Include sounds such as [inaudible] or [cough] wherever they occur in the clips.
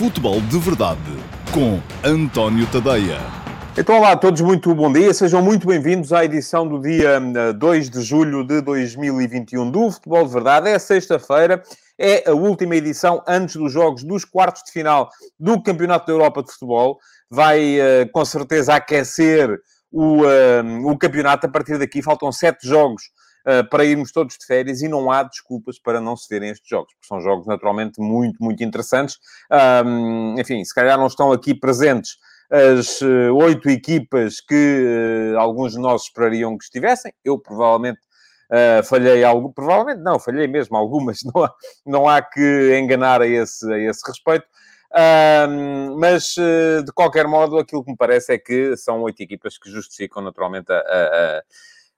Futebol de Verdade com António Tadeia. Então, olá a todos, muito bom dia. Sejam muito bem-vindos à edição do dia 2 eh, de julho de 2021 do Futebol de Verdade. É sexta-feira, é a última edição antes dos jogos dos quartos de final do Campeonato da Europa de Futebol. Vai, eh, com certeza, aquecer o, eh, o campeonato. A partir daqui faltam sete jogos para irmos todos de férias e não há desculpas para não se verem estes jogos, porque são jogos naturalmente muito, muito interessantes. Um, enfim, se calhar não estão aqui presentes as uh, oito equipas que uh, alguns de nós esperariam que estivessem. Eu provavelmente Uh, falhei algo, provavelmente não, falhei mesmo algumas, [laughs] não há, não há que enganar a esse, a esse respeito. Uh, mas, uh, de qualquer modo, aquilo que me parece é que são oito equipas que justificam naturalmente a, a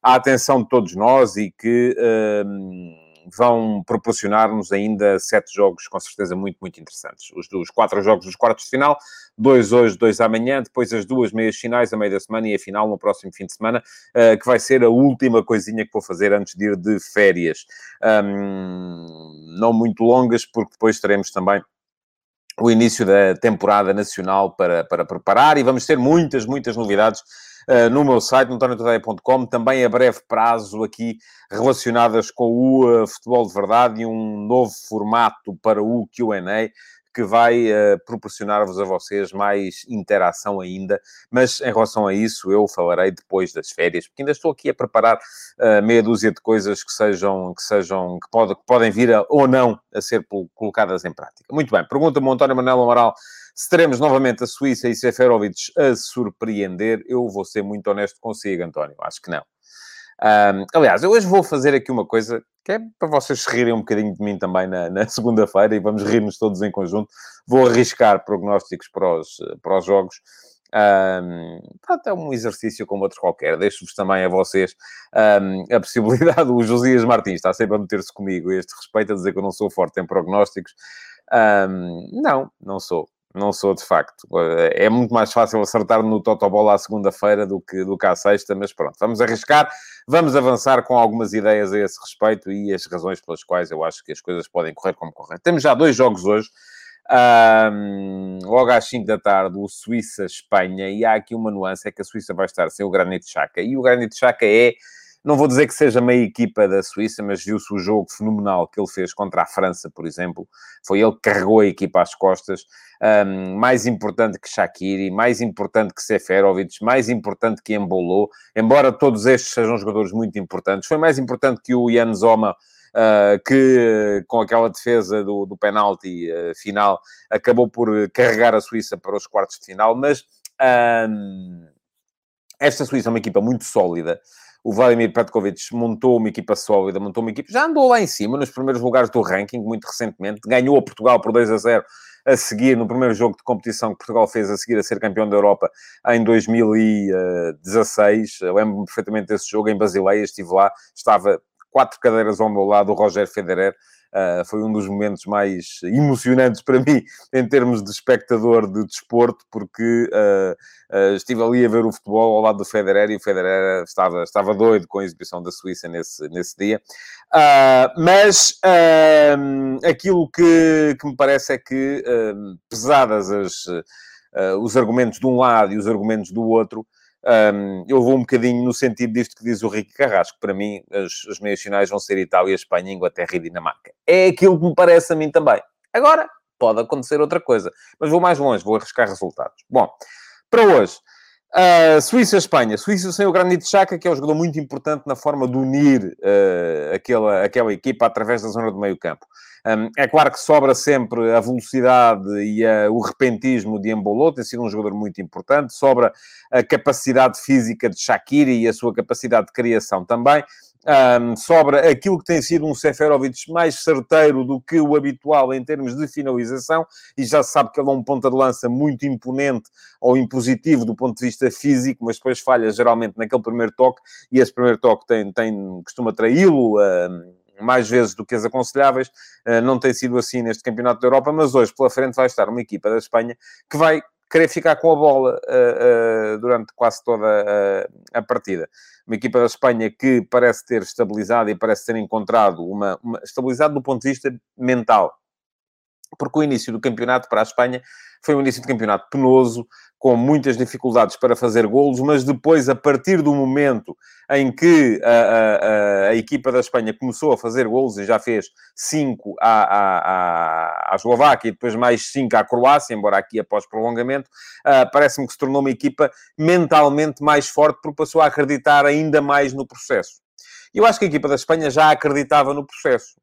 atenção de todos nós e que um, vão proporcionar-nos ainda sete jogos com certeza muito, muito interessantes. Os dos quatro jogos dos quartos de final, dois hoje, dois amanhã, depois as duas meias finais a meio da semana e a final no próximo fim de semana, uh, que vai ser a última coisinha que vou fazer antes de ir de férias. Um, não muito longas, porque depois teremos também o início da temporada nacional para, para preparar e vamos ter muitas, muitas novidades uh, no meu site, no também a breve prazo aqui relacionadas com o uh, futebol de verdade e um novo formato para o Q&A que vai uh, proporcionar-vos a vocês mais interação ainda. Mas em relação a isso, eu falarei depois das férias, porque ainda estou aqui a preparar uh, meia dúzia de coisas que sejam, que sejam, que, pode, que podem vir a, ou não a ser colocadas em prática. Muito bem, pergunta-me António Manuel Amaral se teremos novamente a Suíça e Seferovic a surpreender. Eu vou ser muito honesto consigo, António, acho que não. Um, aliás, eu hoje vou fazer aqui uma coisa que é para vocês rirem um bocadinho de mim também na, na [laughs] segunda-feira e vamos rir-nos todos em conjunto. Vou arriscar prognósticos para os, para os jogos. Um, é um exercício como outro qualquer. Deixo-vos também a vocês um, a possibilidade. O Josias Martins está sempre a meter-se comigo a este respeito, a dizer que eu não sou forte em prognósticos. Um, não, não sou. Não sou de facto. É muito mais fácil acertar no Totobola à segunda-feira do que, do que à sexta, mas pronto, vamos arriscar, vamos avançar com algumas ideias a esse respeito e as razões pelas quais eu acho que as coisas podem correr como correr. Temos já dois jogos hoje, um, logo às 5 da tarde, o Suíça-Espanha, e há aqui uma nuance: é que a Suíça vai estar sem o Granit Xhaka, e o Granit Xhaka é não vou dizer que seja meia equipa da Suíça, mas viu-se o jogo fenomenal que ele fez contra a França, por exemplo. Foi ele que carregou a equipa às costas. Um, mais importante que Shaqiri, mais importante que Seferovic, mais importante que Embolou. Embora todos estes sejam jogadores muito importantes, foi mais importante que o Jan Zoma, Uh, que com aquela defesa do, do penalti uh, final acabou por carregar a Suíça para os quartos de final, mas esta Suíça é uma equipa muito sólida o Vladimir Petkovic montou uma equipa sólida, montou uma equipa, já andou lá em cima, nos primeiros lugares do ranking, muito recentemente, ganhou a Portugal por 2 a 0 a seguir, no primeiro jogo de competição que Portugal fez a seguir a ser campeão da Europa em 2016. Eu lembro-me perfeitamente desse jogo em Basileia, estive lá, estava quatro cadeiras ao meu lado, o Roger Federer, Uh, foi um dos momentos mais emocionantes para mim [laughs] em termos de espectador de desporto, porque uh, uh, estive ali a ver o futebol ao lado do Federer e o Federer estava, estava doido com a exibição da Suíça nesse, nesse dia. mas aquilo que, que me parece é que, pesadas as, os argumentos de um lado e os argumentos do outro, um, eu vou um bocadinho no sentido disto que diz o Ricky Carrasco. Para mim, as, as meias finais vão ser Itália, Espanha, Inglaterra e Dinamarca. É aquilo que me parece a mim também. Agora, pode acontecer outra coisa. Mas vou mais longe, vou arriscar resultados. Bom, para hoje, Uh, Suíça-Espanha. Suíça sem o Granit Xhaka, que é um jogador muito importante na forma de unir uh, aquela, aquela equipa através da zona do meio campo. Um, é claro que sobra sempre a velocidade e a, o repentismo de Embolo, tem sido um jogador muito importante. Sobra a capacidade física de Shaqiri e a sua capacidade de criação também. Um, sobra aquilo que tem sido um Seferovic mais certeiro do que o habitual em termos de finalização, e já se sabe que ele é um ponta de lança muito imponente ou impositivo do ponto de vista físico, mas depois falha geralmente naquele primeiro toque, e esse primeiro toque tem, tem, costuma traí-lo. Mais vezes do que as aconselháveis, não tem sido assim neste Campeonato da Europa, mas hoje pela frente vai estar uma equipa da Espanha que vai querer ficar com a bola uh, uh, durante quase toda a, a, partida. Uma equipa da Espanha que parece ter estabilizado e parece ter encontrado uma, uma estabilidade do ponto de vista mental. Porque o início do campeonato para a Espanha foi um início de campeonato penoso, com muitas dificuldades para fazer golos, mas depois, a partir do momento em que a, a, a equipa da Espanha começou a fazer golos e já fez cinco à, à, à Eslováquia e depois mais cinco à Croácia, embora aqui após prolongamento, uh, parece-me que se tornou uma equipa mentalmente mais forte porque passou a acreditar ainda mais no processo. Eu acho que a equipa da Espanha já acreditava no processo.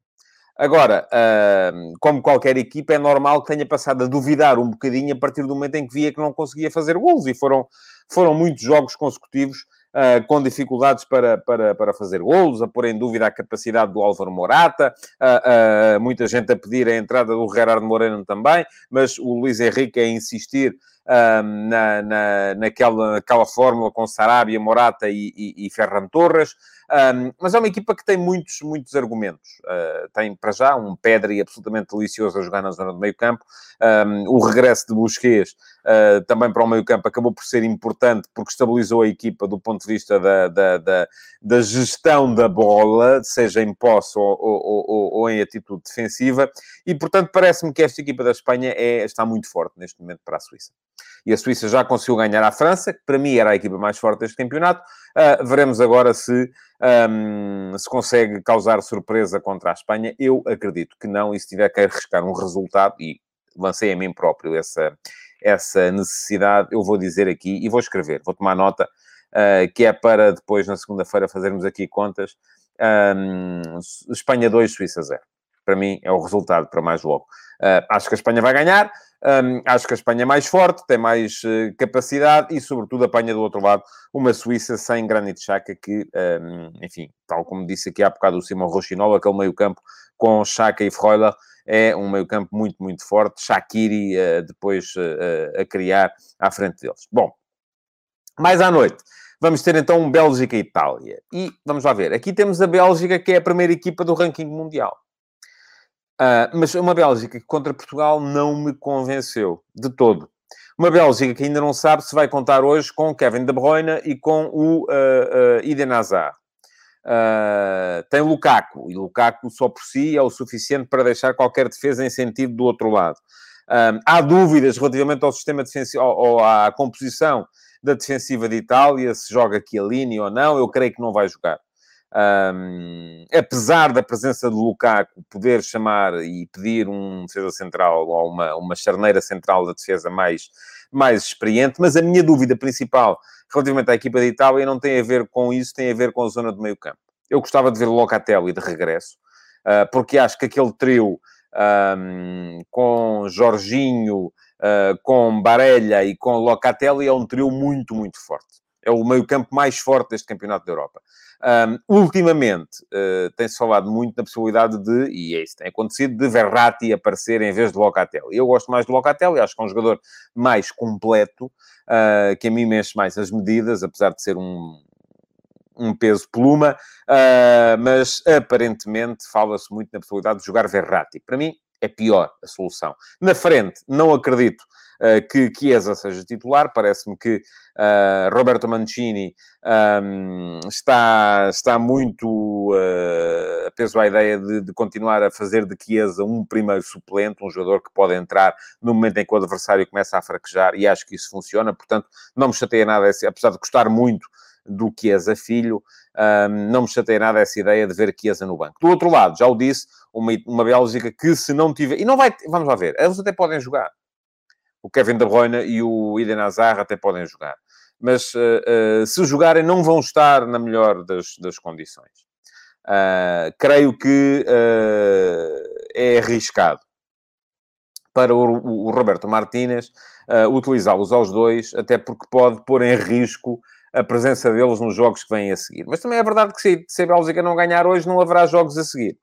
Agora, uh, como qualquer equipa, é normal que tenha passado a duvidar um bocadinho a partir do momento em que via que não conseguia fazer golos. E foram, foram muitos jogos consecutivos uh, com dificuldades para, para, para fazer golos, a pôr em dúvida a capacidade do Álvaro Morata, uh, muita gente a pedir a entrada do Gerardo Moreno também, mas o Luís Henrique a insistir na, na, naquela, naquela fórmula com Sarabia, Morata e, e, e Ferran Torres. Um, mas é uma equipa que tem muitos, muitos argumentos. Uh, tem, para já, um Pedri absolutamente delicioso a jogar na zona do meio campo. Um, o regresso de Busquets uh, também para o meio campo acabou por ser importante porque estabilizou a equipa do ponto de vista da, da, da, da gestão da bola, seja em posse ou, ou, ou, ou em atitude defensiva. E, portanto, parece-me que esta equipa da Espanha é, está muito forte neste momento para a Suíça. E a Suíça já conseguiu ganhar à França, que para mim era a equipa mais forte deste campeonato. Uh, veremos agora se, um, se consegue causar surpresa contra a Espanha. Eu acredito que não, e se tiver que arriscar um resultado, e lancei a mim próprio essa, essa necessidade, eu vou dizer aqui e vou escrever, vou tomar nota, uh, que é para depois, na segunda-feira, fazermos aqui contas. Um, Espanha 2, Suíça 0. Para mim é o resultado para mais logo. Uh, acho que a Espanha vai ganhar. Um, acho que a Espanha é mais forte, tem mais uh, capacidade e, sobretudo, apanha do outro lado uma Suíça sem Granit Xhaka, que, um, enfim, tal como disse aqui há bocado o Simão Rochinol, aquele meio-campo com Xhaka e Freuler é um meio-campo muito, muito forte. Shaqiri uh, depois uh, a criar à frente deles. Bom, mais à noite. Vamos ter então Bélgica e Itália. E vamos lá ver. Aqui temos a Bélgica, que é a primeira equipa do ranking mundial. Uh, mas uma Bélgica que contra Portugal não me convenceu de todo. Uma Bélgica que ainda não sabe se vai contar hoje com Kevin De Bruyne e com o uh, uh, Eden Hazard. Uh, tem Lukaku, e Lukaku só por si é o suficiente para deixar qualquer defesa em sentido do outro lado. Uh, há dúvidas relativamente ao sistema defensivo, ou à composição da defensiva de Itália, se joga Chiellini ou não, eu creio que não vai jogar. Um, apesar da presença de Lukaku poder chamar e pedir um defesa central ou uma, uma charneira central da defesa mais, mais experiente, mas a minha dúvida principal relativamente à equipa de Itália não tem a ver com isso, tem a ver com a zona do meio campo. Eu gostava de ver Locatelli de regresso, uh, porque acho que aquele trio um, com Jorginho, uh, com Barella e com Locatelli é um trio muito, muito forte. É o meio campo mais forte deste Campeonato da Europa. Um, ultimamente, uh, tem-se falado muito na possibilidade de, e é isso tem acontecido, de Verratti aparecer em vez de Locatelli. Eu gosto mais de Locatelli, acho que é um jogador mais completo, uh, que a mim mexe mais as medidas, apesar de ser um, um peso pluma, uh, mas aparentemente fala-se muito na possibilidade de jogar Verratti. Para mim, é pior a solução. Na frente, não acredito uh, que Chiesa seja titular. Parece-me que uh, Roberto Mancini um, está, está muito uh, a peso à ideia de, de, continuar a fazer de Chiesa um primeiro suplente, um jogador que pode entrar no momento em que o adversário começa a fraquejar, e acho que isso funciona. Portanto, não me chateia nada, apesar de gostar muito do Chiesa filho, um, não me chateia nada essa ideia de ver Chiesa no banco. Do outro lado, já o disse, uma, uma Bélgica que se não tiver... E não vai... Vamos lá ver, eles até podem jogar o Kevin De Bruyne e o Eden Hazard até podem jogar. Mas uh, uh, se jogarem, não vão estar na melhor das, das condições. Uh, creio que é arriscado para o, o Roberto Martínez utilizá-los aos dois, até porque pode pôr em risco a presença deles nos jogos que vêm a seguir. Mas também é verdade que se, se a Bélgica não ganhar hoje, não haverá jogos a seguir.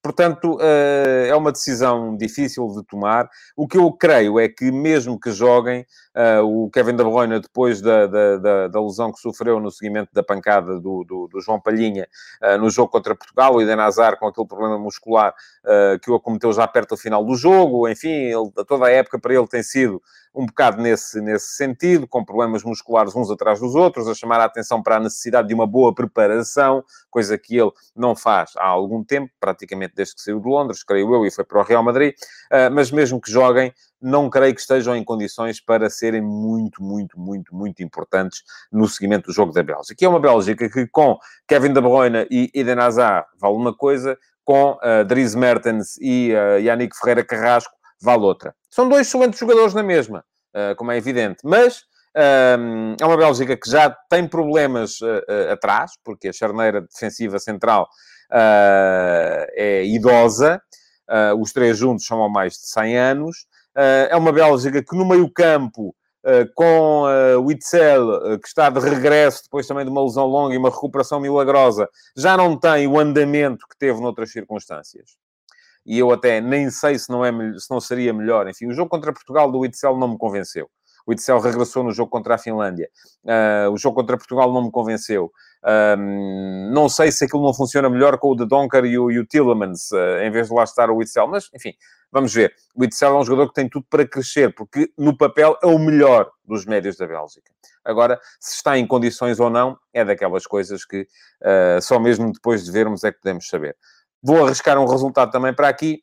Portanto, eh, é uma decisão difícil de tomar. O que eu creio é que, mesmo que joguem, eh, o Kevin De Bruyne, depois da, da, da, lesão que sofreu no seguimento da pancada do, do, do João Palhinha eh, no jogo contra Portugal, o Eden Hazard com aquele problema muscular que o acometeu já perto do final do jogo, enfim, ele, toda a época para ele tem sido um bocado nesse, nesse sentido, com problemas musculares uns atrás dos outros, a chamar a atenção para a necessidade de uma boa preparação, coisa que ele não faz há algum tempo, praticamente desde que saiu de Londres, creio eu, e foi para o Real Madrid, uh, mas mesmo que joguem, não creio que estejam em condições para serem muito, muito, muito, muito importantes no seguimento do jogo da Bélgica. E é uma Bélgica que com Kevin De Bruyne e Eden Hazard vale uma coisa, com uh, Dries Mertens e uh, Yannick Ferreira Carrasco vale outra. São dois excelentes jogadores na mesma, uh, como é evidente, mas um, é uma Bélgica que já tem problemas uh, atrás, porque a charneira defensiva central é idosa, os três juntos são há mais de 100 anos, é uma Bélgica que no meio-campo com uh, o Itzel, uh, que está de regresso depois também de uma lesão longa e uma recuperação milagrosa, já não tem o andamento que teve noutras circunstâncias e eu até nem sei se não, é, se não seria melhor. Enfim, o jogo contra Portugal do Itzel não me convenceu. O Itzel regressou no jogo contra a Finlândia. Uh, o jogo contra Portugal não me convenceu. Uh, não sei se aquilo não funciona melhor com o de Donker e o, e o Tillemans, uh, em vez de lá estar o Itzel. Mas, enfim, vamos ver. O Itzel é um jogador que tem tudo para crescer, porque no papel é o melhor dos médios da Bélgica. Agora, se está em condições ou não, é daquelas coisas que só mesmo depois de vermos é que podemos saber. Vou arriscar um resultado também para aqui.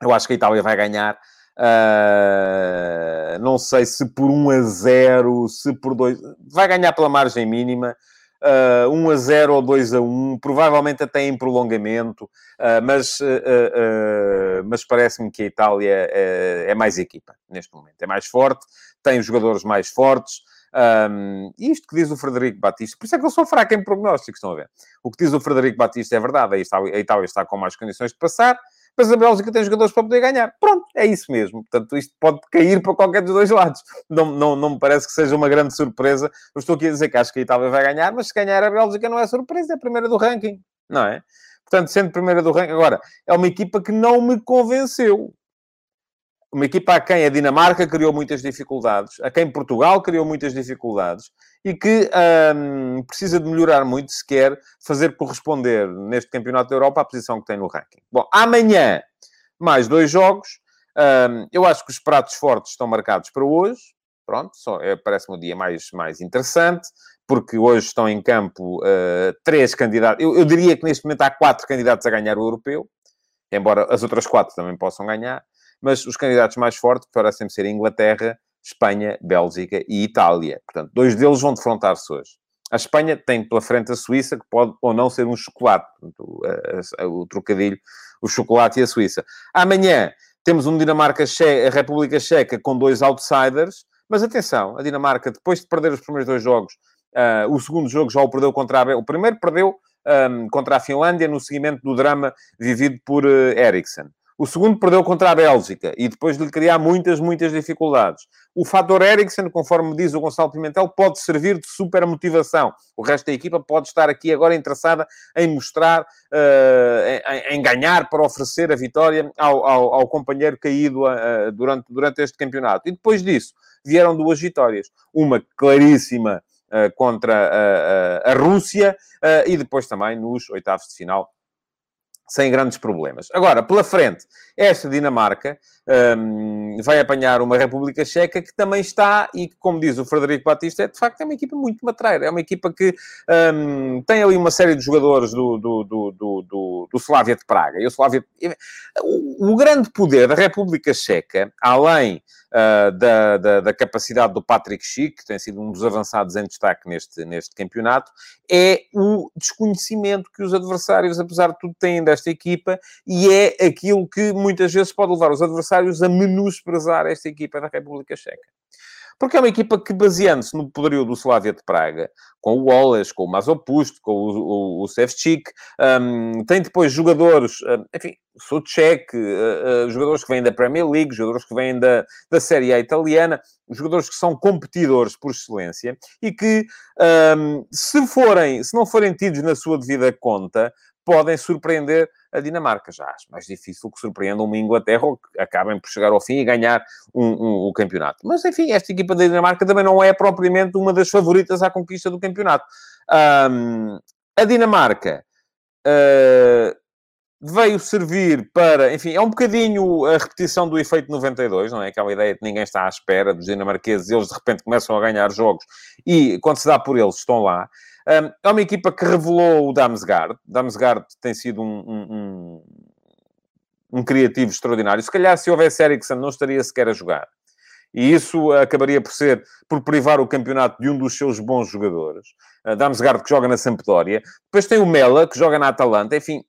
Eu acho que a Itália vai ganhar. Uh, não sei se por 1 a 0, se por 2. Vai ganhar pela margem mínima. Uh, 1 a 0 ou 2 a 1, provavelmente até em prolongamento, uh, mas, uh, mas parece-me que a Itália é mais equipa neste momento, é mais forte, tem os jogadores mais fortes, um, isto que diz o Frederico Batista, por isso é que eu sou fraco em prognósticos, estão a ver? O que diz o Frederico Batista é verdade, aí está, a Itália está com mais condições de passar, mas a Bélgica tem jogadores para poder ganhar. Pronto, é isso mesmo. Portanto, isto pode cair para qualquer dos dois lados. Não, não, não me parece que seja uma grande surpresa. Eu estou aqui a dizer que acho que a Itália vai ganhar, mas se ganhar a Bélgica não é surpresa, é a primeira do ranking, não é? Portanto, sendo primeira do ranking, agora, é uma equipa que não me convenceu uma equipa a quem a Dinamarca criou muitas dificuldades, a quem Portugal criou muitas dificuldades e que um, precisa de melhorar muito se quer fazer corresponder neste Campeonato da Europa a posição que tem no ranking. Bom, amanhã, mais dois jogos. Um, eu acho que os pratos fortes estão marcados para hoje. Pronto, é, parece-me o dia mais, mais interessante, porque hoje estão em campo uh, três candidatos. Eu, eu diria que neste momento há quatro candidatos a ganhar o europeu, embora as outras quatro também possam ganhar mas os candidatos mais fortes parecem ser Inglaterra, Espanha, Bélgica e Itália. Portanto, dois deles vão defrontar-se hoje. A Espanha tem pela frente a Suíça, que pode ou não ser um chocolate, o, trocadilho, o chocolate e a Suíça. Amanhã temos um Dinamarca-a República Checa com dois outsiders, mas atenção, a Dinamarca, depois de perder os primeiros dois jogos, uh, o segundo jogo já o perdeu contra a... O primeiro perdeu um, contra a Finlândia no seguimento do drama vivido por uh. O segundo perdeu contra a Bélgica e depois de lhe criar muitas, muitas dificuldades. O fator Eriksen, conforme diz o Gonçalo Pimentel, pode servir de super motivação. O resto da equipa pode estar aqui agora interessada em mostrar, uh, em, em, ganhar para oferecer a vitória ao, ao, ao companheiro caído uh, durante, durante este campeonato. E depois disso, vieram duas vitórias. Uma claríssima uh, contra a Rússia e depois também nos oitavos de final sem grandes problemas. Agora, pela frente, esta Dinamarca um, vai apanhar uma República Checa que também está, e que, como diz o Frederico Batista, é de facto é uma equipa muito matreira. É uma equipa que um, tem ali uma série de jogadores do, do, do, do, do, do Slavia de Praga. E o, Slavia... o, o grande poder da República Checa, além uh, da, da, da, capacidade do Patrick Schick, que tem sido um dos avançados em destaque neste, neste campeonato, é o desconhecimento que os adversários, apesar de tudo, têm desta equipa e é aquilo que muitas vezes pode levar os adversários a menosprezar esta equipa da República Checa. Porque é uma equipa que, baseando-se no poderio do Slavia de Praga, com o Wallace, com o Mazopust, com o, o, o Sevchik, um, tem depois jogadores, um, enfim, Suchek, uh, uh, jogadores que vêm da Premier League, jogadores que vêm da, da Série A italiana, jogadores que são competidores por excelência e que, um, se forem, se não forem tidos na sua devida conta, podem surpreender a Dinamarca. Já acho mais difícil que surpreendam uma Inglaterra ou que acabem por chegar ao fim e ganhar um, um, o campeonato. Mas, enfim, esta equipa da Dinamarca também não é propriamente uma das favoritas à conquista do campeonato. Um, a Dinamarca uh, veio servir para, enfim, é um bocadinho a repetição do efeito 92, não é? Aquela ideia que ninguém está à espera dos dinamarqueses, eles de repente começam a ganhar jogos e quando se dá por eles estão lá. É uma equipa que revelou o Damsgaard. Damsgaard tem sido um, um, um, um criativo extraordinário. Se calhar, se houvesse Eriksen, não estaria sequer a jogar. E isso acabaria por ser, por privar o campeonato de um dos seus bons jogadores. Uh, Damsgaard, que joga na Sampdoria. Depois tem o Mela, que joga na Atalanta. Enfim,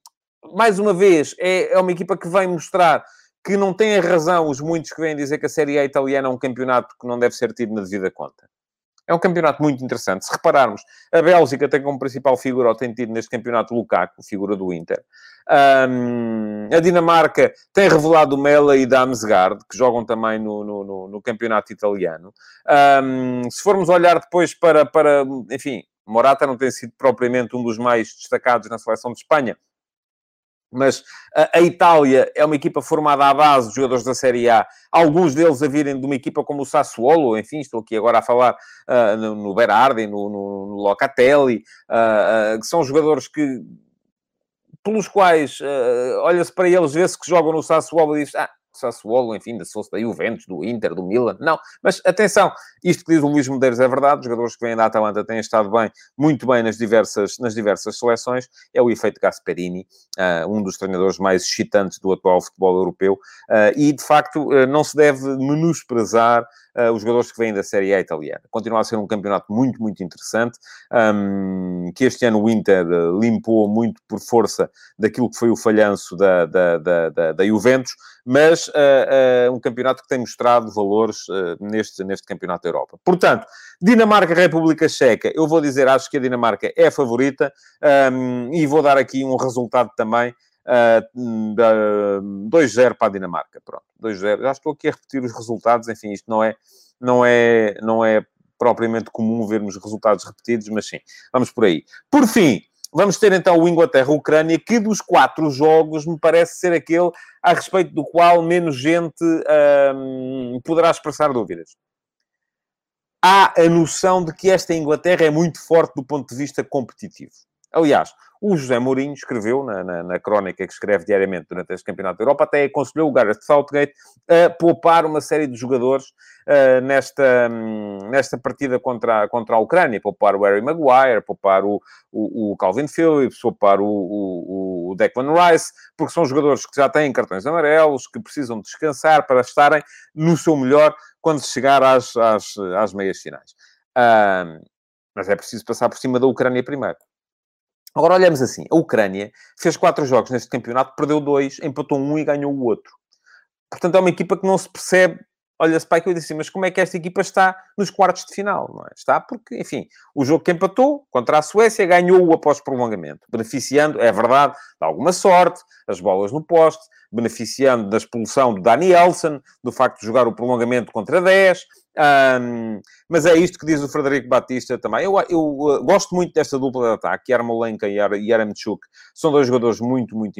mais uma vez, é, é uma equipa que vem mostrar que não tem a razão os muitos que vêm dizer que a Série A italiana é um campeonato que não deve ser tido na devida conta. É um campeonato muito interessante. Se repararmos, a Bélgica tem como principal figura, ou tem tido neste campeonato, Lukaku, figura do Inter. Um, a Dinamarca tem revelado Mela e Damsgaard, que jogam também no, no, no, no campeonato italiano. Um, se formos olhar depois para, para, enfim, Morata não tem sido propriamente um dos mais destacados na seleção de Espanha, mas a, Itália é uma equipa formada à base de jogadores da Série A, alguns deles a virem de uma equipa como o Sassuolo, enfim, estou aqui agora a falar uh, no, no Berardi, no, no, no Locatelli, uh, uh, que são jogadores que pelos quais olha-se para eles, vê-se que jogam no Sassuolo e diz, ah, Sassuolo, enfim, da fosse da Juventus, do Inter, do Milan. Não, mas atenção, isto que diz o Luís Medeiros é verdade, os jogadores que vêm da Atalanta têm estado bem, muito bem nas diversas, nas diversas seleções, é o efeito Gasperini, uh, um dos treinadores mais excitantes do atual futebol europeu, uh, e de facto uh, não se deve menosprezar uh, os jogadores que vêm da Série A italiana. Continua a ser um campeonato muito, muito interessante, um, que este ano o Inter uh, limpou muito por força daquilo que foi o falhanço da, da, da, da, da Juventus, mas uh, um campeonato que tem mostrado valores neste, neste campeonato da Europa. Portanto, Dinamarca, República Checa, eu vou dizer, acho que a Dinamarca é a favorita, um, e vou dar aqui um resultado também Uh, uh, 2-0 para a Dinamarca, pronto, 2-0. Já estou aqui a repetir os resultados, enfim, isto não é, não é, não é propriamente comum vermos resultados repetidos, mas sim, vamos por aí. Por fim, vamos ter então o Inglaterra-Ucrânia, que dos quatro jogos me parece ser aquele a respeito do qual menos gente uh, poderá expressar dúvidas. Há a noção de que esta Inglaterra é muito forte do ponto de vista competitivo. Aliás, o José Mourinho escreveu na, na, na, crónica que escreve diariamente durante este Campeonato da Europa, até aconselhou o Gareth Southgate a poupar uma série de jogadores uh, nesta, um, nesta partida contra, contra a Ucrânia. Poupar o Harry Maguire, poupar o, o, o Calvin Phillips, poupar o, o, o, Declan Rice, porque são jogadores que já têm cartões amarelos, que precisam descansar para estarem no seu melhor quando chegar às, às, às meias finais. Uh, mas é preciso passar por cima da Ucrânia primeiro. Agora olhamos assim, a Ucrânia fez quatro jogos neste campeonato, perdeu dois, empatou um e ganhou o outro. Portanto, é uma equipa que não se percebe. Olha-se para aqui e disse, mas como é que esta equipa está nos quartos de final? Não é? Está porque, enfim, o jogo que empatou contra a Suécia ganhou-o após prolongamento, beneficiando, é verdade, de alguma sorte, as bolas no poste, beneficiando da expulsão do Dani Elson, do facto de jogar o prolongamento contra 10, um, mas é isto que diz o Frederico Batista também. Eu, eu uh, gosto muito desta dupla de ataque, Yarmolenka e Yaramchuk. São dois jogadores muito, muito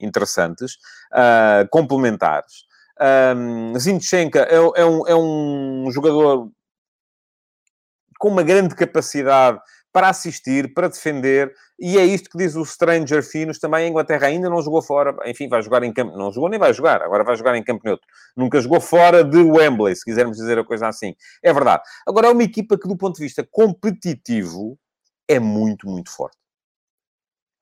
interessantes, uh, complementares. Um, é, é, um, é um jogador com uma grande capacidade para assistir, para defender, e é isto que diz o Stranger Finos também. A Inglaterra ainda não jogou fora, enfim, vai jogar em campo, não jogou nem vai jogar, agora vai jogar em campo neutro. Nunca jogou fora de Wembley, se quisermos dizer a coisa assim. É verdade. Agora é uma equipa que, do ponto de vista competitivo, é muito, muito forte.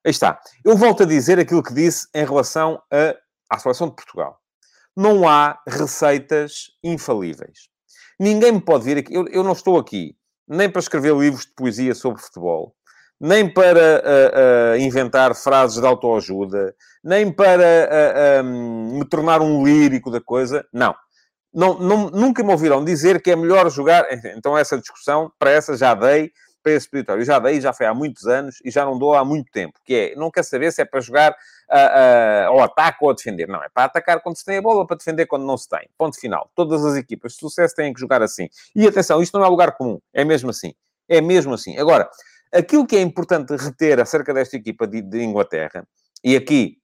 Aí está. Eu volto a dizer aquilo que disse em relação a, à seleção de Portugal. Não há receitas infalíveis. Ninguém me pode vir aqui. Eu, eu não estou aqui nem para escrever livros de poesia sobre futebol, nem para uh, uh, inventar frases de autoajuda, nem para uh, um, me tornar um lírico da coisa. Não. não. Não, Nunca me ouviram dizer que é melhor jogar. [laughs] Então, essa discussão, para essa já dei, para esse peditório. Já dei, já foi há muitos anos e já não dou há muito tempo. Que é, não quer saber se é para jogar uh, uh, ao ataque ou a defender. Não, é para atacar quando se tem a bola, para defender quando não se tem. Ponto final. Todas as equipas de sucesso têm que jogar assim. E atenção, isto não é lugar comum. É mesmo assim. É mesmo assim. Agora, aquilo que é importante reter acerca desta equipa de, de Inglaterra, e aqui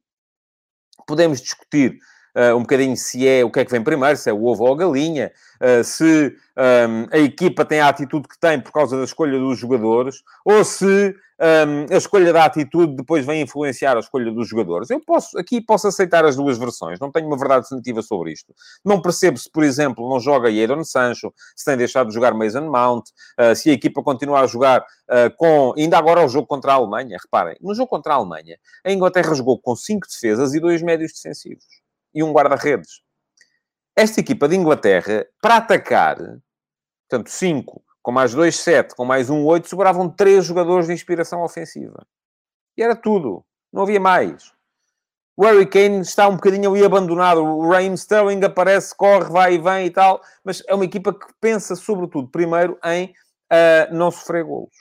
podemos discutir uh, um bocadinho se é o que é que vem primeiro, se é o ovo ou a galinha, uh, se um, a equipa tem a atitude que tem por causa da escolha dos jogadores, ou se um, a escolha da atitude depois vem influenciar a escolha dos jogadores. Eu posso, aqui posso aceitar as duas versões, não tenho uma verdade definitiva sobre isto. Não percebo se, por exemplo, não joga Jadon Sancho, se tem deixado de jogar Mason Mount, uh, se a equipa continuar a jogar uh, com... Ainda agora o jogo contra a Alemanha, reparem, no jogo contra a Alemanha, a Inglaterra jogou com cinco defesas e dois médios defensivos. E um guarda-redes. Esta equipa de Inglaterra, para atacar, portanto, cinco com mais dois, sete, com mais um, oito, sobravam três jogadores de inspiração ofensiva. E era tudo. Não havia mais. O Harry Kane está um bocadinho ali abandonado. O Raheem Sterling aparece, corre, vai e vem e tal. Mas é uma equipa que pensa, sobretudo, primeiro em uh, não sofrer golos.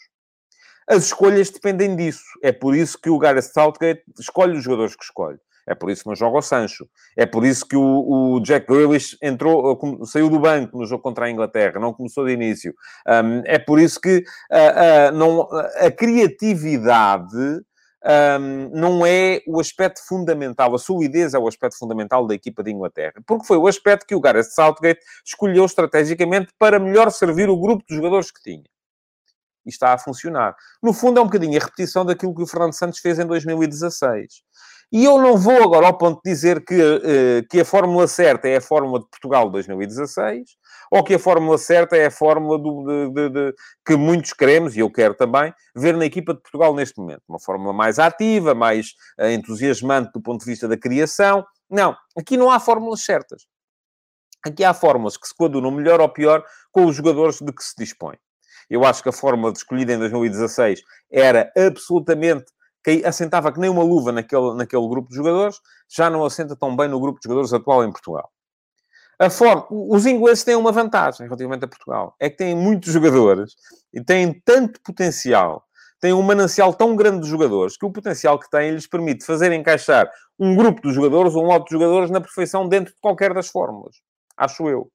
As escolhas dependem disso. É por isso que o Gareth Southgate escolhe os jogadores que escolhe. É por isso que não joga o Sancho. É por isso que o, o Jack Grealish entrou, saiu do banco no jogo contra a Inglaterra, não começou de início. Um, é por isso que uh, uh, não, a criatividade um, não é o aspecto fundamental, a solidez é o aspecto fundamental da equipa de Inglaterra, porque foi o aspecto que o Gareth Southgate escolheu estrategicamente para melhor servir o grupo de jogadores que tinha. E está a funcionar. No fundo, é um bocadinho a repetição daquilo que o Fernando Santos fez em 2016. E eu não vou agora ao ponto de dizer que, uh, que a fórmula certa é a fórmula de Portugal de 2016, ou que a fórmula certa é a fórmula do, de, de, de, que muitos queremos, e eu quero também, ver na equipa de Portugal neste momento. Uma fórmula mais ativa, mais uh, entusiasmante do ponto de vista da criação. Não, aqui não há fórmulas certas. Aqui há fórmulas que se coadunam melhor ou pior com os jogadores de que se dispõe. Eu acho que a fórmula escolhida em 2016 era absolutamente que assentava que nem uma luva naquele, naquele grupo de jogadores, já não assenta tão bem no grupo de jogadores atual em Portugal. A forma, os ingleses têm uma vantagem relativamente a Portugal, é que têm muitos jogadores e têm tanto potencial, têm um manancial tão grande de jogadores, que o potencial que têm lhes permite fazer encaixar um grupo de jogadores ou um lote de jogadores na perfeição dentro de qualquer das fórmulas. Acho eu.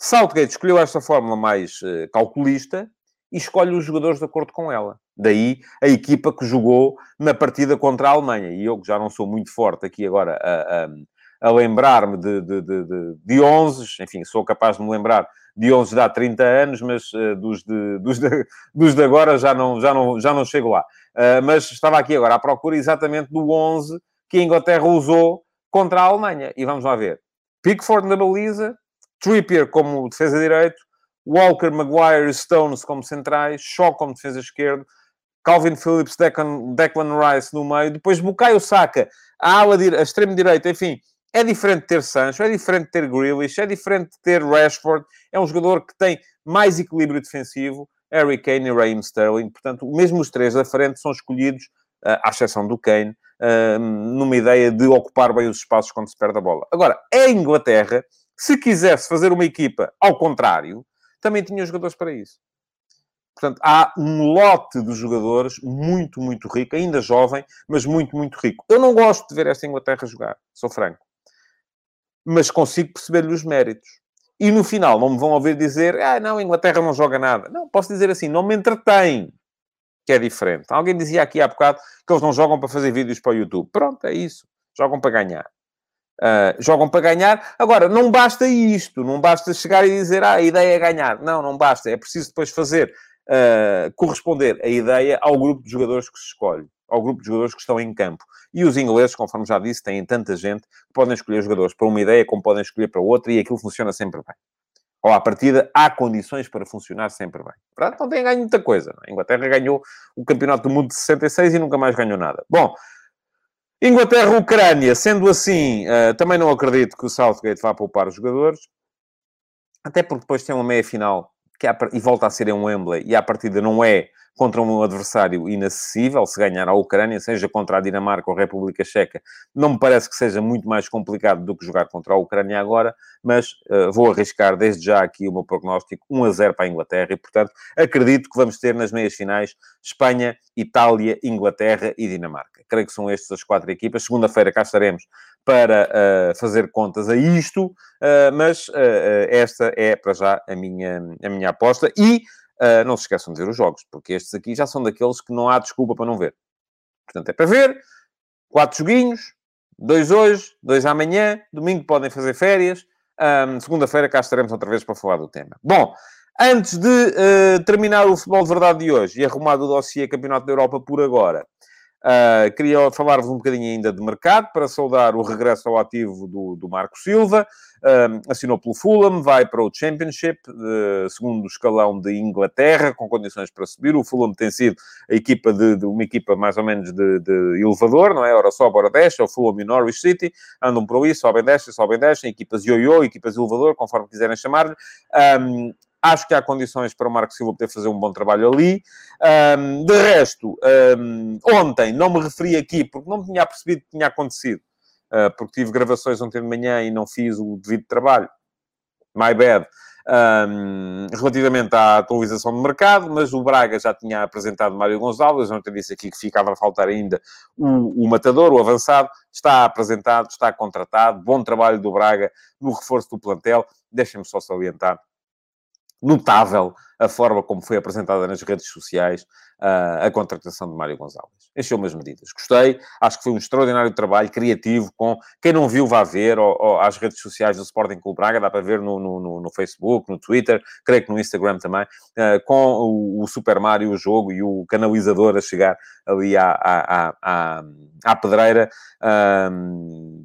Southgate escolheu esta fórmula mais uh, calculista e escolhe os jogadores de acordo com ela. Daí a equipa que jogou na partida contra a Alemanha. E eu, que já não sou muito forte aqui agora a, a, a lembrar-me de, de, de, de 11, enfim, sou capaz de me lembrar de 11 de há 30 anos, mas uh, dos, de, dos, de, dos de agora já não, já, não, já não chego lá. Uh, mas estava aqui agora à procura exatamente do 11 que a Inglaterra usou contra a Alemanha. E vamos lá ver. Pickford na baliza, Trippier como defesa direito, Walker, Maguire e Stones como centrais, Shaw como defesa esquerdo, Calvin Phillips, Declan, Declan Rice no meio, depois Bukayo Saka, a ala, a extremo direito, enfim, é diferente ter Sancho, é diferente ter Grealish, é diferente ter Rashford, é um jogador que tem mais equilíbrio defensivo, Harry Kane e Raheem Sterling, portanto, mesmo os três da frente são escolhidos, uh, à exceção do Kane, uh, numa ideia de ocupar bem os espaços quando se perde a bola. Agora, a Inglaterra, se quisesse fazer uma equipa ao contrário, também tinha jogadores para isso. Portanto, há um lote de jogadores muito, muito rico, ainda jovem, mas muito, muito rico. Eu não gosto de ver esta Inglaterra jogar, sou franco. Mas consigo perceber-lhe os méritos. E no final não me vão ouvir dizer, ah, não, a Inglaterra não joga nada. Não, posso dizer assim, não me entretém, que é diferente. Alguém dizia aqui há bocado que eles não jogam para fazer vídeos para o YouTube. Pronto, é isso. Jogam para ganhar. Uh, jogam para ganhar. Agora, não basta isto, não basta chegar e dizer, ah, a ideia é ganhar. Não, não basta. É preciso depois fazer uh, corresponder a ideia ao grupo de jogadores que se escolhe, ao grupo de jogadores que estão em campo. E os ingleses, conforme já disse, têm tanta gente que podem escolher jogadores para uma ideia como podem escolher para outra e aquilo funciona sempre bem. Ou à partida, há condições para funcionar sempre bem. Portanto, não tem ganho muita coisa. A Inglaterra ganhou o Campeonato do Mundo de 66 e nunca mais ganhou nada. Bom, Inglaterra-Ucrânia, sendo assim, uh, também não acredito que o Southgate vá poupar os jogadores, até porque depois tem uma meia-final que e volta a ser em Wembley, e à partida não é contra um adversário inacessível, se ganhar a Ucrânia, seja contra a Dinamarca ou a República Checa, não me parece que seja muito mais complicado do que jogar contra a Ucrânia agora, mas uh, vou arriscar desde já aqui o meu prognóstico 1 a 0 para a Inglaterra, e portanto acredito que vamos ter nas meias finais Espanha, Itália, Inglaterra e Dinamarca. Creio que são estas as quatro equipas. Segunda-feira cá estaremos para uh, fazer contas a isto, uh, mas esta é para já a minha, a minha aposta e Uh, não se esqueçam de ver os jogos, porque estes aqui já são daqueles que não há desculpa para não ver. Portanto, é para ver, quatro joguinhos, Dois hoje, dois amanhã, domingo podem fazer férias, um, segunda-feira cá estaremos outra vez para falar do tema. Bom, antes de uh, terminar o futebol de verdade de hoje e arrumar o dossiê Campeonato da Europa por agora, Uh, queria falar-vos um bocadinho ainda de mercado, para saudar o regresso ao ativo do, do Marco Silva. Uh, assinou pelo Fulham, vai para o Championship, uh, segundo escalão de Inglaterra, com condições para subir. O Fulham tem sido a equipa de, de uma equipa mais ou menos de, de, elevador, não é? Ora sobe, ora desce, é o Fulham e Norwich City, andam por aí, sobem, descem, sobem, descem, equipas ioiô, equipas elevador, conforme quiserem chamar-lhe. Um, Acho que há condições para o Marco Silva poder fazer um bom trabalho ali. Um, de resto, um, ontem não me referi aqui porque não tinha percebido que tinha acontecido. Uh, porque tive gravações ontem de manhã e não fiz o devido trabalho. My bad. Um, relativamente à atualização do mercado, mas o Braga já tinha apresentado Mário Gonçalves, ontem disse aqui que ficava a faltar ainda o, o matador, o avançado, está apresentado, está contratado, bom trabalho do Braga no reforço do plantel, deixem-me só salientar notável a forma como foi apresentada nas redes sociais uh, a contratação de Mário Gonçalves. Encheu-me as medidas. Gostei, acho que foi um extraordinário trabalho criativo com... Quem não viu, vá ver ou, ou às redes sociais do Sporting Clube Braga, dá para ver no, no, no, Facebook, no Twitter, creio que no Instagram também, uh, com o, o, Super Mario, o jogo e o canalizador a chegar ali à, à, à, à pedreira.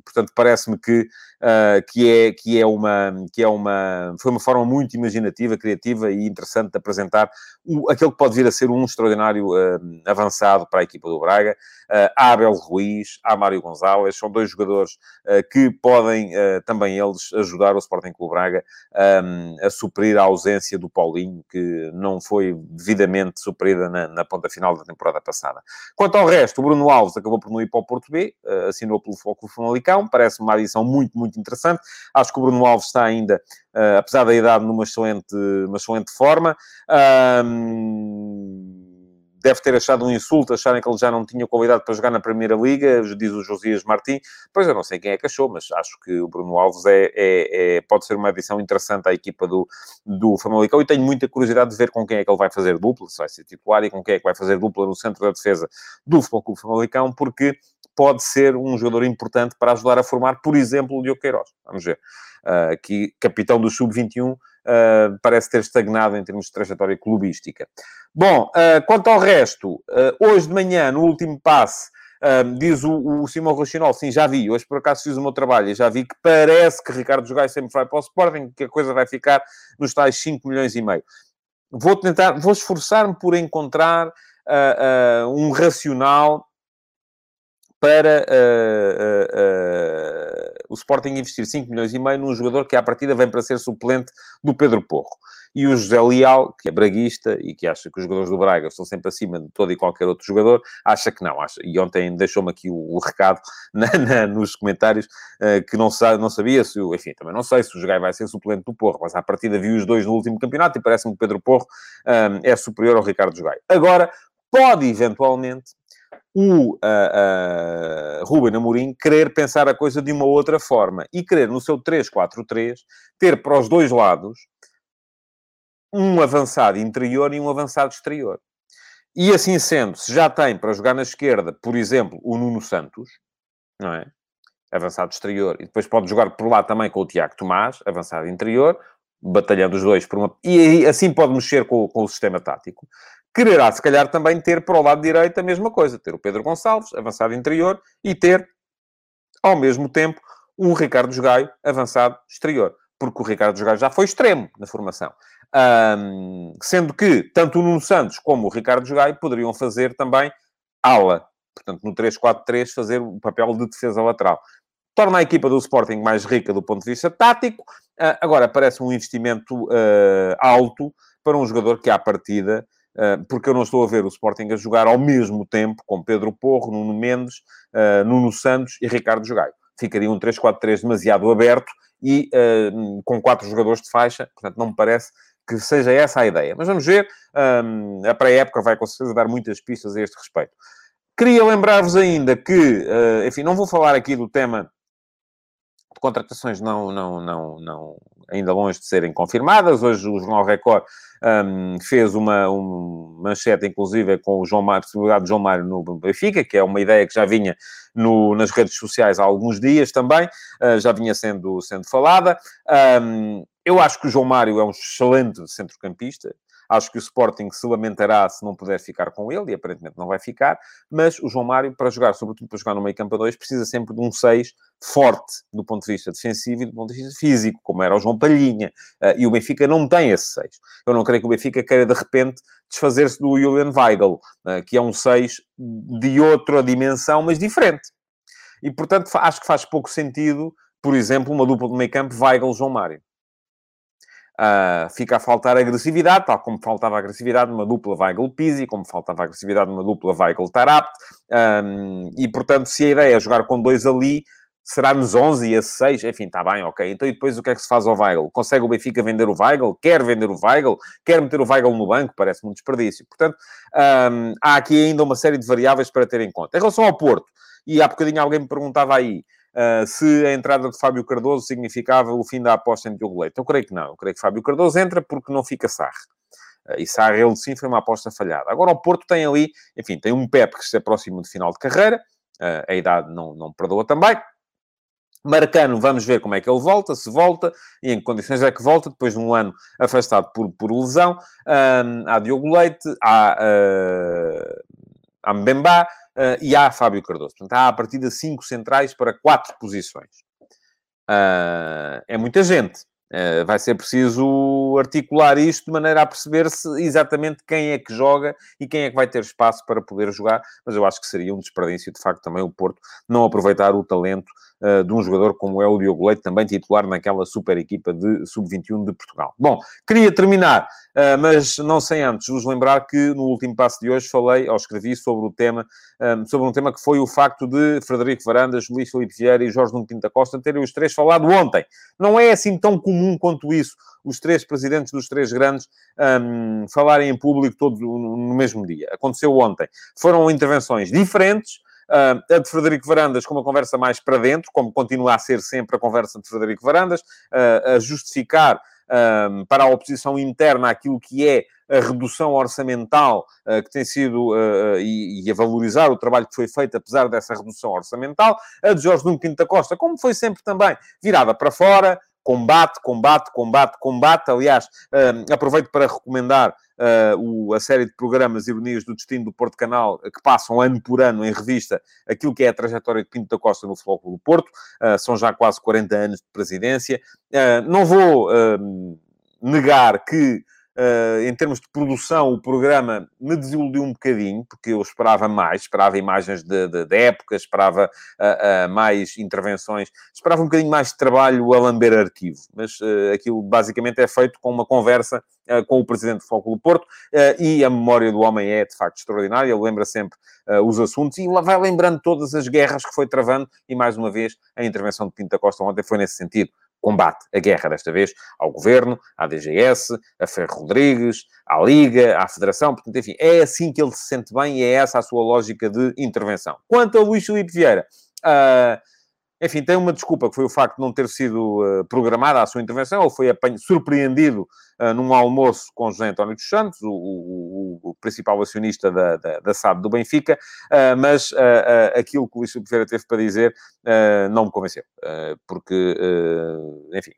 Portanto, parece-me que, uh, que, é, que, é uma, que é uma... Foi uma forma muito imaginativa, criativa e interessante interessante de apresentar o, aquele que pode vir a ser um extraordinário uh, avançado para a equipa do Braga. Uh, há Abel Ruiz, há Mário Gonzalez, são dois jogadores uh, que podem também eles ajudar o Sporting Clube Braga um, a suprir a ausência do Paulinho, que não foi devidamente suprida na, na, ponta final da temporada passada. Quanto ao resto, o Bruno Alves acabou por não ir para o Porto B, assinou pelo Foco Famalicão, parece uma adição muito, muito interessante. Acho que o Bruno Alves está ainda uh, apesar da idade, numa excelente, uma excelente forma. Um, deve ter achado um insulto, acharem que ele já não tinha qualidade para jogar na Primeira Liga, diz o Josias Martins. Pois eu não sei quem é que achou, mas acho que o Bruno Alves é, é, é pode ser uma adição interessante à equipa do, do Famalicão e tenho muita curiosidade de ver com quem é que ele vai fazer dupla, se vai ser titular e com quem é que vai fazer dupla no centro da defesa do Futebol Clube Famalicão, porque pode ser um jogador importante para ajudar a formar, por exemplo, o Diogo Queiroz. Vamos ver. Uh, que capitão do Sub-21 uh, ah, parece ter estagnado em termos de trajetória clubística. Bom, uh, quanto ao resto, hoje de manhã, no último passe, diz o, o Simão Rochinol, sim, já vi, hoje por acaso fiz o meu trabalho e já vi que parece que Ricardo Jogai sempre vai para o Sporting, que a coisa vai ficar nos tais 5 milhões e meio. Vou tentar, vou esforçar-me por encontrar um racional para uh, uh, uh, o Sporting investir 5 milhões e meio num jogador que à partida vem para ser suplente do Pedro Porro. E o José Leal, que é braguista e que acha que os jogadores do Braga estão sempre acima de todo e qualquer outro jogador, acha que não. Acha, e ontem deixou-me aqui o, o recado [laughs] na, na, nos comentários que não, sa, não sabia se, enfim, também não sei se o Jogai vai ser suplente do Porro, mas à partida viu os dois no último campeonato e parece-me que o Pedro Porro um, é superior ao Ricardo Jogai. Agora, pode eventualmente o uh, uh, Ruben Amorim querer pensar a coisa de uma outra forma e querer no seu 3-4-3 ter para os dois lados um avançado interior e um avançado exterior. E assim sendo, se já tem para jogar na esquerda, por exemplo, o Nuno Santos, não é? Avançado exterior, e depois pode jogar por lá também com o Tiago Tomás, avançado interior, batalhando os dois por uma. E assim pode mexer com, com o sistema tático quererá, se calhar, também ter para o lado direito a mesma coisa. Ter o Pedro Gonçalves, avançado interior, e ter, ao mesmo tempo, um Ricardo Gaio, avançado exterior. Porque o Ricardo Gaio já foi extremo na formação. Um, sendo que tanto o Nuno Santos como o Ricardo Gaio poderiam fazer também ala. Portanto, no 3-4-3, fazer o papel de defesa lateral. Torna a equipa do Sporting mais rica do ponto de vista tático. Uh, agora, parece um investimento uh, alto para um jogador que, à partida, ah, porque eu não estou a ver o Sporting a jogar ao mesmo tempo com Pedro Porro, Nuno Mendes, uh, Nuno Santos e Ricardo Jogaio. Ficaria um 3-4-3 demasiado aberto e uh, com quatro jogadores de faixa, portanto, não me parece que seja essa a ideia. Mas vamos ver, a pré-época vai com certeza dar muitas pistas a este respeito. Queria lembrar-vos ainda que, enfim, não vou falar aqui do tema contratações não, não, não, não, ainda longe de serem confirmadas. Hoje o Jornal Record um, fez uma um manchete, inclusive, com o João Mário, a possibilidade de João Mário no Benfica, que é uma ideia que já vinha no, nas redes sociais há alguns dias também, uh, já vinha sendo, sendo falada. Um, eu acho que o João Mário é um excelente centrocampista. Acho que o Sporting se lamentará se não puder ficar com ele, e aparentemente não vai ficar, mas o João Mário, para jogar, sobretudo para jogar no meio campo a dois, precisa sempre de um 6 forte do ponto de vista defensivo e do ponto de vista físico, como era o João Palhinha, uh, e o Benfica não tem esse 6. Eu não creio que o Benfica queira, de repente, desfazer-se do Julian Weigl, uh, que é um 6 de outra dimensão, mas diferente. E, portanto, acho que faz pouco sentido, por exemplo, uma dupla de meio campo Weigl-João Mário. Uh, fica a faltar agressividade, tal como faltava agressividade numa dupla Weigl-Pizzi, como faltava agressividade numa dupla Weigl-Tarapt, um, e portanto, se a ideia é jogar com dois ali, será nos 11 e a 6, enfim, está bem, ok. Então, e depois o que é que se faz ao Weigl? Consegue o Benfica vender o Weigl? Quer vender o Weigl? Quer meter o Weigl no banco? Parece-me um desperdício. Portanto, um, há aqui ainda uma série de variáveis para ter em conta. Em relação ao Porto, e há bocadinho alguém me perguntava aí, uh, se a entrada de Fábio Cardoso significava o fim da aposta em Diogo Leite. Eu creio que não. Eu creio que Fábio Cardoso entra porque não fica Sarre. Uh, e Sarre, ele sim, foi uma aposta falhada. Agora, o Porto tem ali, enfim, tem um Pep que se aproxima de final de carreira. Uh, a idade não, não perdoa também. Marcano, vamos ver como é que ele volta, se volta, e em que condições é que volta, depois de um ano afastado por, por lesão. Um, há Diogo Leite, há, uh, há Mbemba, uh, e há Fábio Cardoso. Portanto, há a partir de cinco centrais para quatro posições. Uh, é muita gente. Uh, vai ser preciso articular isto de maneira a perceber-se exatamente quem é que joga e quem é que vai ter espaço para poder jogar, mas eu acho que seria um desperdício, de facto, também o Porto não aproveitar o talento uh, de um jogador como é o Diogo Leite, também titular naquela super equipa de sub-21 de Portugal. Bom, queria terminar, uh, mas não sem antes vos lembrar que no último passo de hoje falei, ou escrevi sobre o tema, um, sobre um tema que foi o facto de Frederico Varandas, Luís Felipe Vieira e Jorge Nuno Pinta Costa terem os três falado ontem. Não é assim tão comum quanto isso, os três presidentes dos três grandes um, falarem em público todos no mesmo dia. Aconteceu ontem. Foram intervenções diferentes, a de Frederico Varandas com uma conversa mais para dentro, como continua a ser sempre a conversa de Frederico Varandas, uh, a justificar um, para a oposição interna aquilo que é a redução orçamental que tem sido e, a valorizar o trabalho que foi feito apesar dessa redução orçamental. A de Jorge Nuno Pinto da Costa, como foi sempre também, virada para fora, combate, combate, combate, combate. Aliás, uh, aproveito para recomendar uh, o, a série de programas Ironias do Destino do Porto Canal, que passam ano por ano em revista aquilo que é a trajetória de Pinto da Costa no Futebol do Porto. Uh, são já quase 40 anos de presidência. não vou negar que Uh, em termos de produção, o programa me desiludiu um bocadinho, porque eu esperava mais, esperava imagens de, de, de época, esperava uh, uh, mais intervenções, esperava um bocadinho mais de trabalho a lamber arquivo. Mas aquilo basicamente é feito com uma conversa com o presidente do Foco do Porto e a memória do homem é de facto extraordinária. Ele lembra sempre os assuntos e vai lembrando todas as guerras que foi travando. E mais uma vez, a intervenção de Pinta Costa ontem foi nesse sentido combate, a guerra desta vez, ao Governo, à DGS, a Ferro Rodrigues, à Liga, à Federação, portanto, enfim, é assim que ele se sente bem e é essa a sua lógica de intervenção. Quanto a Luís Filipe Vieira, uh, enfim, tem uma desculpa, que foi o facto de não ter sido uh, programada a sua intervenção, ou foi surpreendido uh, num almoço com José António dos Santos, o, o, o principal acionista da, da, da SAD do Benfica, uh, mas aquilo que o Luís Ferreira teve para dizer não me convenceu, porque, enfim,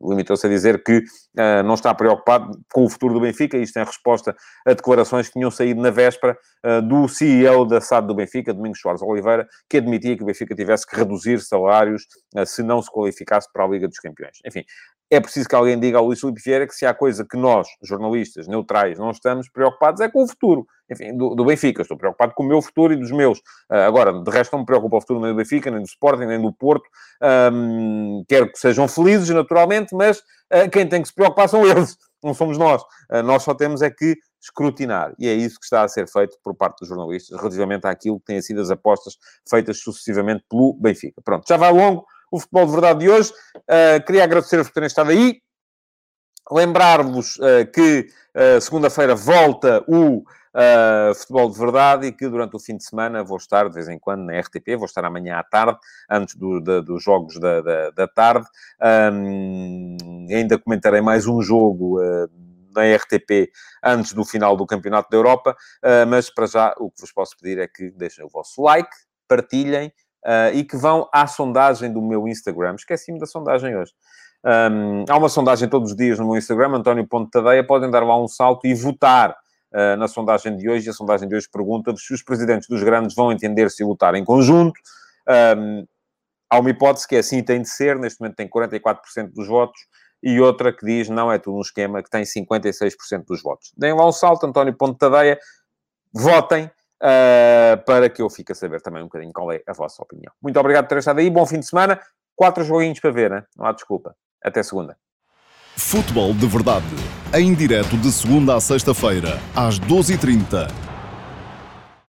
limitou-se a dizer que uh, não está preocupado com o futuro do Benfica, isto em resposta a declarações que tinham saído na véspera uh, do CEO da SAD do Benfica, Domingos Soares Oliveira, que admitia que o Benfica tivesse que reduzir salários uh, se não se qualificasse para a Liga dos Campeões. Enfim, é preciso que alguém diga ao Luís Filipe Vieira que se há coisa que nós, jornalistas neutrais, não estamos preocupados é com o futuro. Enfim, do, do Benfica. Estou preocupado com o meu futuro e dos meus. Uh, agora, de resto, não me preocupa o futuro nem do Benfica, nem do Sporting, nem do Porto. Um, quero que sejam felizes, naturalmente, mas uh, quem tem que se preocupar são eles, [laughs] não somos nós. Uh, nós só temos é que escrutinar. E é isso que está a ser feito por parte dos jornalistas, relativamente àquilo que têm sido as apostas feitas sucessivamente pelo Benfica. Pronto, já vai longo o Futebol de Verdade de hoje. Uh, queria agradecer-vos por terem estado aí. Lembrar-vos uh, que uh, segunda-feira volta o uh, futebol de verdade e que durante o fim de semana vou estar de vez em quando na RTP, vou estar amanhã à tarde, antes do, dos jogos da, da, da tarde. Um, ainda comentarei mais um jogo. Uh, na RTP antes do final do Campeonato da Europa, uh, mas para já o que vos posso pedir é que deixem o vosso like, partilhem uh, e que vão à sondagem do meu Instagram. Esqueci-me da sondagem hoje. Um, há uma sondagem todos os dias no meu Instagram, António Ponte Tadeia. Podem dar lá um salto e votar uh, na sondagem de hoje. E a sondagem de hoje pergunta-vos se os presidentes dos grandes vão entender-se e lutar em conjunto. Um, há uma hipótese que é assim tem de ser. Neste momento tem 44% dos votos. E outra que diz, não é tudo um esquema, que tem 56% dos votos. Deem lá um salto, António Ponte Tadeia. Votem uh, para que eu fique a saber também um bocadinho qual é a vossa opinião. Muito obrigado por ter estado aí. Bom fim de semana. Quatro joguinhos para ver, né? não há desculpa. Até segunda. Futebol de Verdade. Em direto de segunda a sexta-feira, às 12h30